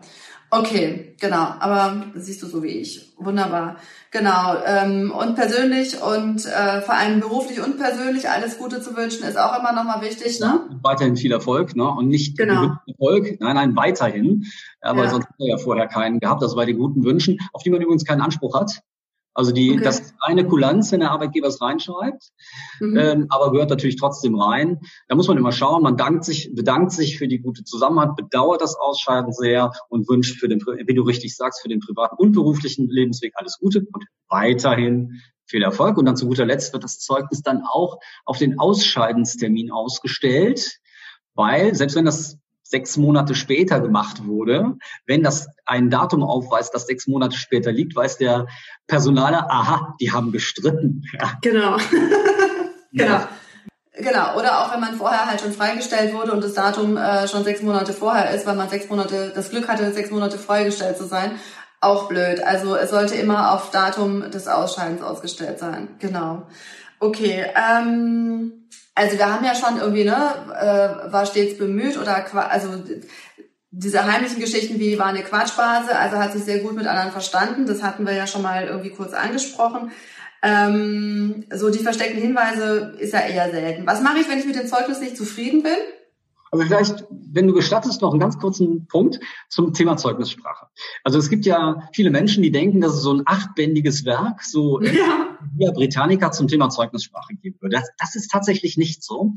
Okay, genau. Aber siehst du so wie ich. Wunderbar. Genau. Ähm, und persönlich und äh, vor allem beruflich und persönlich alles Gute zu wünschen, ist auch immer nochmal wichtig. Ne? Weiterhin viel Erfolg, ne? Und nicht genau. Erfolg, nein, nein, weiterhin. Aber ja. sonst hat er ja vorher keinen gehabt. Das bei den guten Wünschen, auf die man übrigens keinen Anspruch hat. Also die, okay. das ist eine Kulanz, wenn der Arbeitgeber es reinschreibt, mhm. ähm, aber gehört natürlich trotzdem rein. Da muss man immer schauen, man dankt sich, bedankt sich für die gute Zusammenhalt, bedauert das Ausscheiden sehr und wünscht für den, wie du richtig sagst, für den privaten und beruflichen Lebensweg alles Gute und weiterhin viel Erfolg. Und dann zu guter Letzt wird das Zeugnis dann auch auf den Ausscheidenstermin ausgestellt, weil selbst wenn das sechs Monate später gemacht wurde. Wenn das ein Datum aufweist, das sechs Monate später liegt, weiß der Personaler, aha, die haben gestritten. Ja. Genau. Genau. Genau, oder auch wenn man vorher halt schon freigestellt wurde und das Datum äh, schon sechs Monate vorher ist, weil man sechs Monate das Glück hatte, sechs Monate freigestellt zu sein, auch blöd. Also es sollte immer auf Datum des Ausscheidens ausgestellt sein. Genau. Okay. Ähm, also wir haben ja schon irgendwie, ne, äh, war stets bemüht oder also diese heimlichen Geschichten wie war eine Quatschbase, also hat sich sehr gut mit anderen verstanden. Das hatten wir ja schon mal irgendwie kurz angesprochen. Ähm, so die versteckten Hinweise ist ja eher selten. Was mache ich, wenn ich mit dem Zeugnis nicht zufrieden bin? Aber vielleicht, wenn du gestattest, noch einen ganz kurzen Punkt zum Thema Zeugnissprache. Also es gibt ja viele Menschen, die denken, dass es so ein achtbändiges Werk, so ja. Via Britannica zum Thema Zeugnissprache geben würde. Das, das, ist tatsächlich nicht so.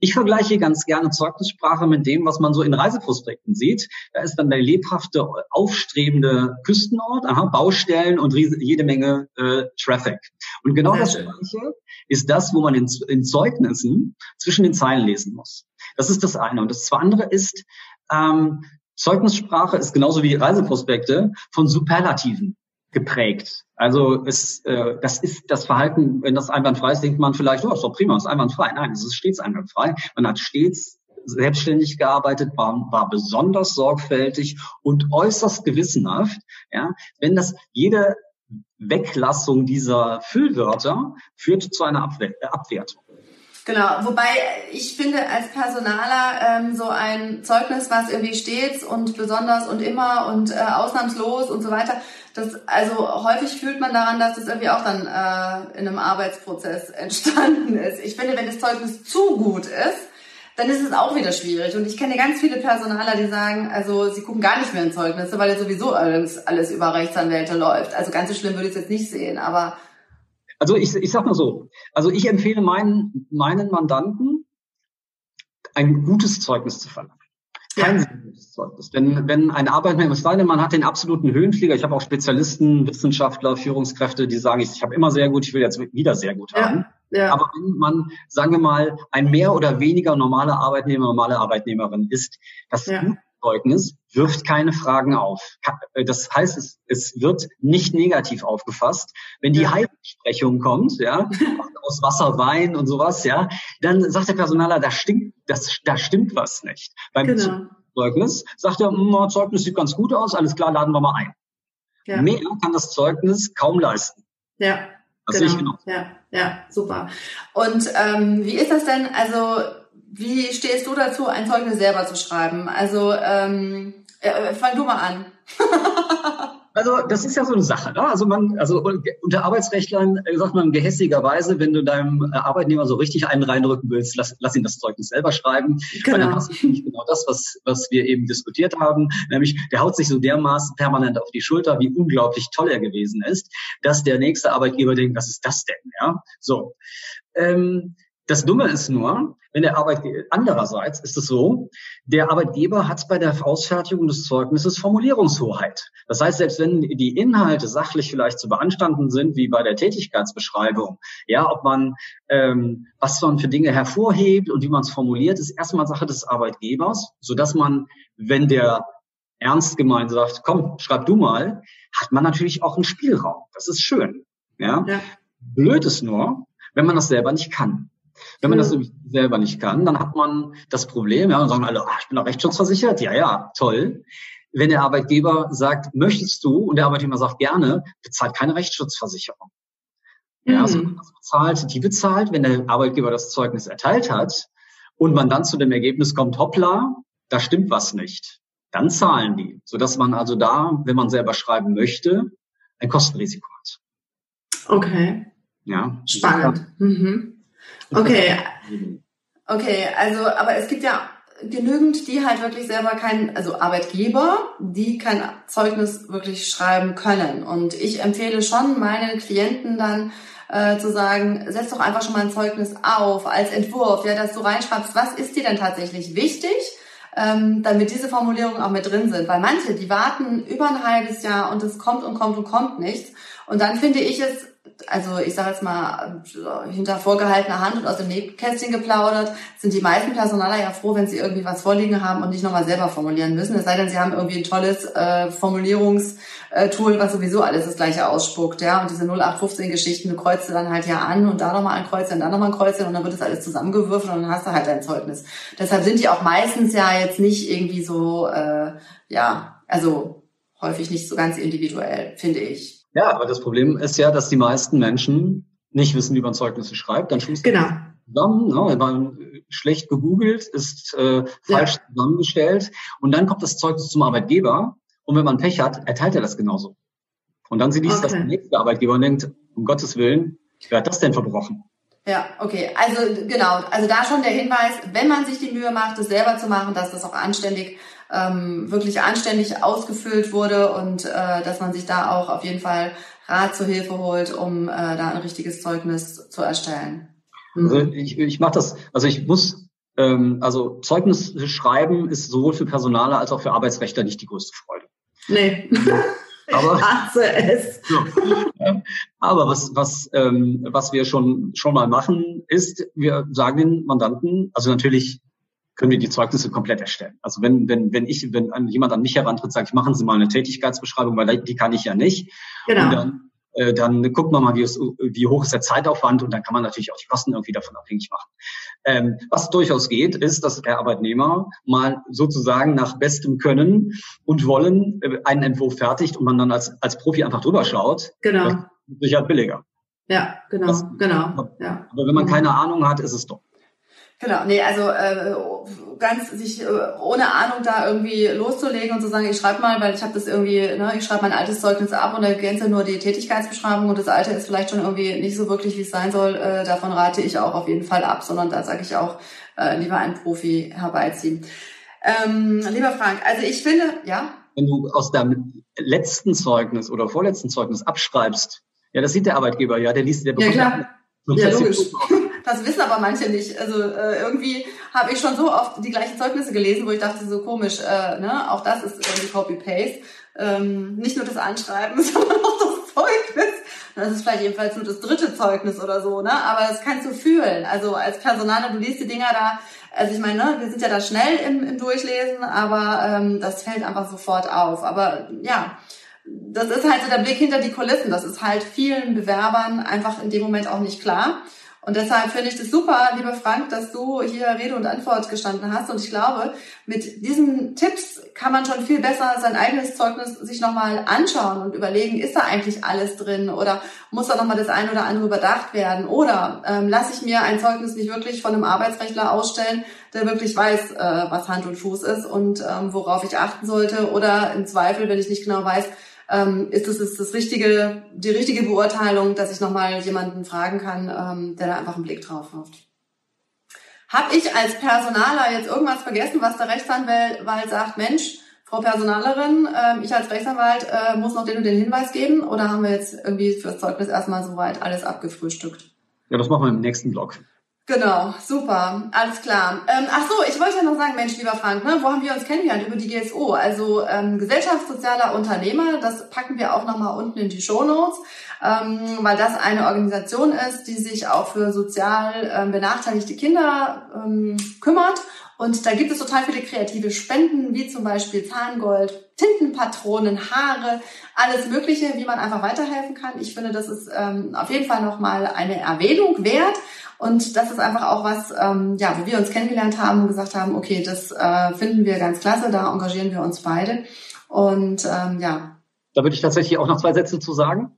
Ich vergleiche ganz gerne Zeugnissprache mit dem, was man so in Reiseprospekten sieht. Da ist dann der lebhafte, aufstrebende Küstenort, aha, Baustellen und jede Menge äh, Traffic. Und genau das Gleiche ist das, wo man in, in Zeugnissen zwischen den Zeilen lesen muss. Das ist das eine. Und das andere ist, ähm, Zeugnissprache ist genauso wie Reiseprospekte von Superlativen geprägt. Also es, äh, das ist das Verhalten, wenn das einwandfrei ist, denkt man vielleicht, oh, ist doch prima, ist einwandfrei. Nein, es ist stets einwandfrei. Man hat stets selbstständig gearbeitet, war, war besonders sorgfältig und äußerst gewissenhaft. Ja, wenn das jede Weglassung dieser Füllwörter führt zu einer Abwe Abwertung. Genau, wobei ich finde als Personaler ähm, so ein Zeugnis, was irgendwie stets und besonders und immer und äh, ausnahmslos und so weiter, das also häufig fühlt man daran, dass das irgendwie auch dann äh, in einem Arbeitsprozess entstanden ist. Ich finde, wenn das Zeugnis zu gut ist, dann ist es auch wieder schwierig. Und ich kenne ganz viele Personaler, die sagen, also sie gucken gar nicht mehr in Zeugnisse, weil ja sowieso alles, alles über Rechtsanwälte läuft. Also ganz so schlimm würde ich es jetzt nicht sehen, aber also ich, ich sag mal so, also ich empfehle meinen, meinen Mandanten, ein gutes Zeugnis zu verlangen. Kein ja. gutes Zeugnis. Denn wenn ein Arbeitnehmer, es sei denn, man hat den absoluten Höhenflieger, ich habe auch Spezialisten, Wissenschaftler, Führungskräfte, die sagen, ich, ich habe immer sehr gut, ich will jetzt wieder sehr gut haben. Ja. Aber wenn man, sagen wir mal, ein mehr oder weniger normaler Arbeitnehmer, normale Arbeitnehmerin ist, das ja. Zeugnis wirft keine Fragen auf. Äh, das heißt, es, es wird nicht negativ aufgefasst. Wenn die Heilsprechung kommt, ja, aus Wasser, Wein und sowas, ja, dann sagt der Personaler, da stimmt, das, da stimmt was nicht. Beim genau. Zeugnis sagt er, hm, Zeugnis sieht ganz gut aus, alles klar, laden wir mal ein. Ja. Mehr kann das Zeugnis kaum leisten. Ja. Das genau. genau. Ja, ja, super. Und ähm, wie ist das denn? Also wie stehst du dazu, ein Zeugnis selber zu schreiben? Also ähm, äh, fang du mal an. Also das ist ja so eine Sache. Ne? Also man, also unter Arbeitsrechtlern sagt man gehässigerweise, wenn du deinem Arbeitnehmer so richtig einen reinrücken willst, lass, lass ihn das Zeugnis selber schreiben. Genau. Weil dann hast du nämlich genau das, was, was wir eben diskutiert haben. Nämlich, der haut sich so dermaßen permanent auf die Schulter, wie unglaublich toll er gewesen ist, dass der nächste Arbeitgeber denkt, was ist das denn? Ja, so. Ähm, das Dumme ist nur, wenn der Arbeitgeber, andererseits ist es so, der Arbeitgeber hat bei der Ausfertigung des Zeugnisses Formulierungshoheit. Das heißt, selbst wenn die Inhalte sachlich vielleicht zu beanstanden sind, wie bei der Tätigkeitsbeschreibung, ja, ob man, ähm, was man für Dinge hervorhebt und wie man es formuliert, ist erstmal Sache des Arbeitgebers, so dass man, wenn der ernst gemeint sagt, komm, schreib du mal, hat man natürlich auch einen Spielraum. Das ist schön. Ja. ja. Blöd ist nur, wenn man das selber nicht kann. Wenn man das nämlich selber nicht kann, dann hat man das Problem, ja, und sagen alle, ach, ich bin auch rechtsschutzversichert. Ja, ja, toll. Wenn der Arbeitgeber sagt, möchtest du, und der Arbeitnehmer sagt gerne, bezahlt keine Rechtsschutzversicherung. Ja, also mhm. bezahlt, die bezahlt, wenn der Arbeitgeber das Zeugnis erteilt hat und man dann zu dem Ergebnis kommt, hoppla, da stimmt was nicht. Dann zahlen die, sodass man also da, wenn man selber schreiben möchte, ein Kostenrisiko hat. Okay. Ja. Spannend. Mhm. Okay. Okay, also, aber es gibt ja genügend, die halt wirklich selber kein, also Arbeitgeber, die kein Zeugnis wirklich schreiben können. Und ich empfehle schon meinen Klienten dann äh, zu sagen, setz doch einfach schon mal ein Zeugnis auf als Entwurf, ja, dass du reinschreibst, was ist dir denn tatsächlich wichtig, ähm, damit diese Formulierungen auch mit drin sind. Weil manche, die warten über ein halbes Jahr und es kommt und kommt und kommt nichts. Und dann finde ich es also ich sage jetzt mal, hinter vorgehaltener Hand und aus dem Nähkästchen geplaudert, sind die meisten Personaler ja froh, wenn sie irgendwie was vorliegen haben und nicht nochmal selber formulieren müssen. Es sei denn, sie haben irgendwie ein tolles äh, Formulierungstool, was sowieso alles das gleiche ausspuckt, ja. Und diese 0815-Geschichten, du kreuzt dann halt ja an und da nochmal ein Kreuzchen, da nochmal ein Kreuzchen und dann wird das alles zusammengewürfelt und dann hast du halt dein Zeugnis. Deshalb sind die auch meistens ja jetzt nicht irgendwie so, äh, ja, also häufig nicht so ganz individuell, finde ich. Ja, aber das Problem ist ja, dass die meisten Menschen nicht wissen, wie man Zeugnisse schreibt. Dann schust genau. zusammen, ne, wenn man schlecht gegoogelt, ist äh, falsch ja. zusammengestellt und dann kommt das Zeugnis zum Arbeitgeber und wenn man Pech hat, erteilt er das genauso. Und dann sieht okay. das der nächste Arbeitgeber und denkt, um Gottes Willen, wer hat das denn verbrochen? Ja, okay. Also genau, also da schon der Hinweis, wenn man sich die Mühe macht, es selber zu machen, dass das auch anständig ähm, wirklich anständig ausgefüllt wurde und äh, dass man sich da auch auf jeden Fall Rat zur Hilfe holt, um äh, da ein richtiges Zeugnis zu erstellen. Mhm. Also ich, ich mache das, also ich muss, ähm, also Zeugnis schreiben ist sowohl für Personale als auch für Arbeitsrechtler nicht die größte Freude. Nee. Aber, ich hasse es. Ja. Aber was, was, ähm, was wir schon, schon mal machen, ist, wir sagen den Mandanten, also natürlich können wir die Zeugnisse komplett erstellen. Also wenn, wenn, wenn ich, wenn jemand an mich herantritt, ich, machen Sie mal eine Tätigkeitsbeschreibung, weil die kann ich ja nicht. Genau. Und dann, äh, dann guckt man mal, wie, es, wie hoch ist der Zeitaufwand und dann kann man natürlich auch die Kosten irgendwie davon abhängig machen. Ähm, was durchaus geht, ist, dass der Arbeitnehmer mal sozusagen nach bestem Können und Wollen äh, einen Entwurf fertigt und man dann als, als Profi einfach drüber schaut. Genau. Das ist sicher billiger. Ja, genau, das, genau. Ja. Aber wenn man keine Ahnung hat, ist es doch. Genau, nee, also äh, ganz sich äh, ohne Ahnung da irgendwie loszulegen und zu sagen, ich schreibe mal, weil ich habe das irgendwie, ne, ich schreibe mein altes Zeugnis ab und ergänze nur die Tätigkeitsbeschreibung und das alte ist vielleicht schon irgendwie nicht so wirklich, wie es sein soll. Äh, davon rate ich auch auf jeden Fall ab, sondern da sage ich auch, äh, lieber einen Profi herbeiziehen. Ähm, lieber Frank, also ich finde, ja. Wenn du aus deinem letzten Zeugnis oder vorletzten Zeugnis abschreibst, ja, das sieht der Arbeitgeber, ja, der liest, der bekommt ja, klar. Ja, logisch. Das wissen aber manche nicht. Also äh, irgendwie habe ich schon so oft die gleichen Zeugnisse gelesen, wo ich dachte, so komisch, äh, ne? auch das ist irgendwie Copy-Paste. Ähm, nicht nur das Anschreiben, sondern auch das Zeugnis. Das ist vielleicht jedenfalls nur das dritte Zeugnis oder so, ne? Aber das kannst du fühlen. Also als Personaler, du liest die Dinger da, also ich meine, ne, wir sind ja da schnell im, im Durchlesen, aber ähm, das fällt einfach sofort auf. Aber ja, das ist halt so der Blick hinter die Kulissen. Das ist halt vielen Bewerbern einfach in dem Moment auch nicht klar. Und deshalb finde ich das super, lieber Frank, dass du hier Rede und Antwort gestanden hast. Und ich glaube, mit diesen Tipps kann man schon viel besser sein eigenes Zeugnis sich nochmal anschauen und überlegen, ist da eigentlich alles drin oder muss da nochmal das eine oder andere überdacht werden? Oder ähm, lasse ich mir ein Zeugnis nicht wirklich von einem Arbeitsrechtler ausstellen, der wirklich weiß, äh, was Hand und Fuß ist und ähm, worauf ich achten sollte? Oder im Zweifel, wenn ich nicht genau weiß, ähm, ist es ist das richtige, die richtige Beurteilung, dass ich nochmal jemanden fragen kann, ähm, der da einfach einen Blick drauf wirft. Habe ich als Personaler jetzt irgendwas vergessen, was der Rechtsanwalt sagt, Mensch, Frau Personalerin, äh, ich als Rechtsanwalt äh, muss noch den und den Hinweis geben oder haben wir jetzt irgendwie fürs Zeugnis erstmal soweit alles abgefrühstückt? Ja, das machen wir im nächsten Blog. Genau, super, alles klar. Ähm, ach so, ich wollte ja noch sagen, Mensch, lieber Frank, ne, wo haben wir uns kennengelernt? Über die GSO, also ähm, Gesellschaftssozialer Unternehmer, das packen wir auch nochmal unten in die Shownotes, ähm, weil das eine Organisation ist, die sich auch für sozial ähm, benachteiligte Kinder ähm, kümmert. Und da gibt es total viele kreative Spenden, wie zum Beispiel Zahngold, Tintenpatronen, Haare, alles Mögliche, wie man einfach weiterhelfen kann. Ich finde, das ist ähm, auf jeden Fall nochmal eine Erwähnung wert. Und das ist einfach auch was, ähm, ja, wo wir uns kennengelernt haben und gesagt haben, okay, das äh, finden wir ganz klasse, da engagieren wir uns beide. Und ähm, ja. Da würde ich tatsächlich auch noch zwei Sätze zu sagen.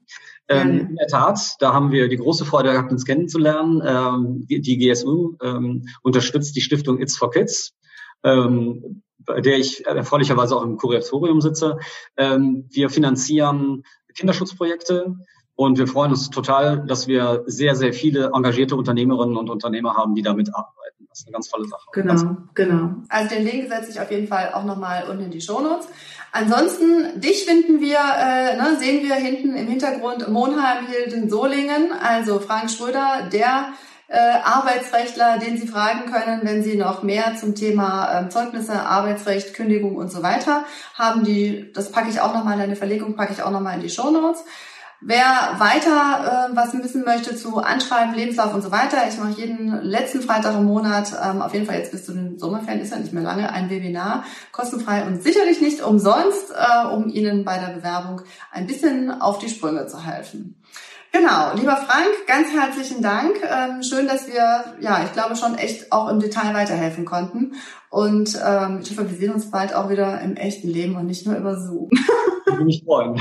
Ähm, in der Tat, da haben wir die große Freude gehabt, uns kennenzulernen. Ähm, die, die, GSU ähm, unterstützt die Stiftung It's for Kids, ähm, bei der ich erfreulicherweise auch im Kuratorium sitze. Ähm, wir finanzieren Kinderschutzprojekte, und wir freuen uns total, dass wir sehr, sehr viele engagierte Unternehmerinnen und Unternehmer haben, die damit arbeiten. Das ist eine ganz tolle Sache. Genau, genau. Also den Link setze ich auf jeden Fall auch nochmal unten in die Shownotes. Ansonsten, dich finden wir, äh, ne, sehen wir hinten im Hintergrund Monheim, Hilden, Solingen, also Frank Schröder, der äh, Arbeitsrechtler, den Sie fragen können, wenn Sie noch mehr zum Thema ähm, Zeugnisse, Arbeitsrecht, Kündigung und so weiter haben. Die, das packe ich auch nochmal, eine Verlegung packe ich auch nochmal in die Show Notes. Wer weiter äh, was wissen möchte zu Anschreiben, Lebenslauf und so weiter, ich mache jeden letzten Freitag im Monat, ähm, auf jeden Fall jetzt bis zu den Sommerferien ist ja nicht mehr lange, ein Webinar, kostenfrei und sicherlich nicht umsonst, äh, um Ihnen bei der Bewerbung ein bisschen auf die Sprünge zu helfen. Genau, lieber Frank, ganz herzlichen Dank. Ähm, schön, dass wir, ja, ich glaube schon echt auch im Detail weiterhelfen konnten. Und ähm, ich hoffe, wir sehen uns bald auch wieder im echten Leben und nicht nur über Zoom. Ich würde mich freuen.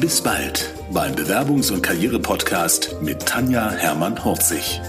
Bis bald beim Bewerbungs- und Karriere-Podcast mit Tanja Hermann-Horzig.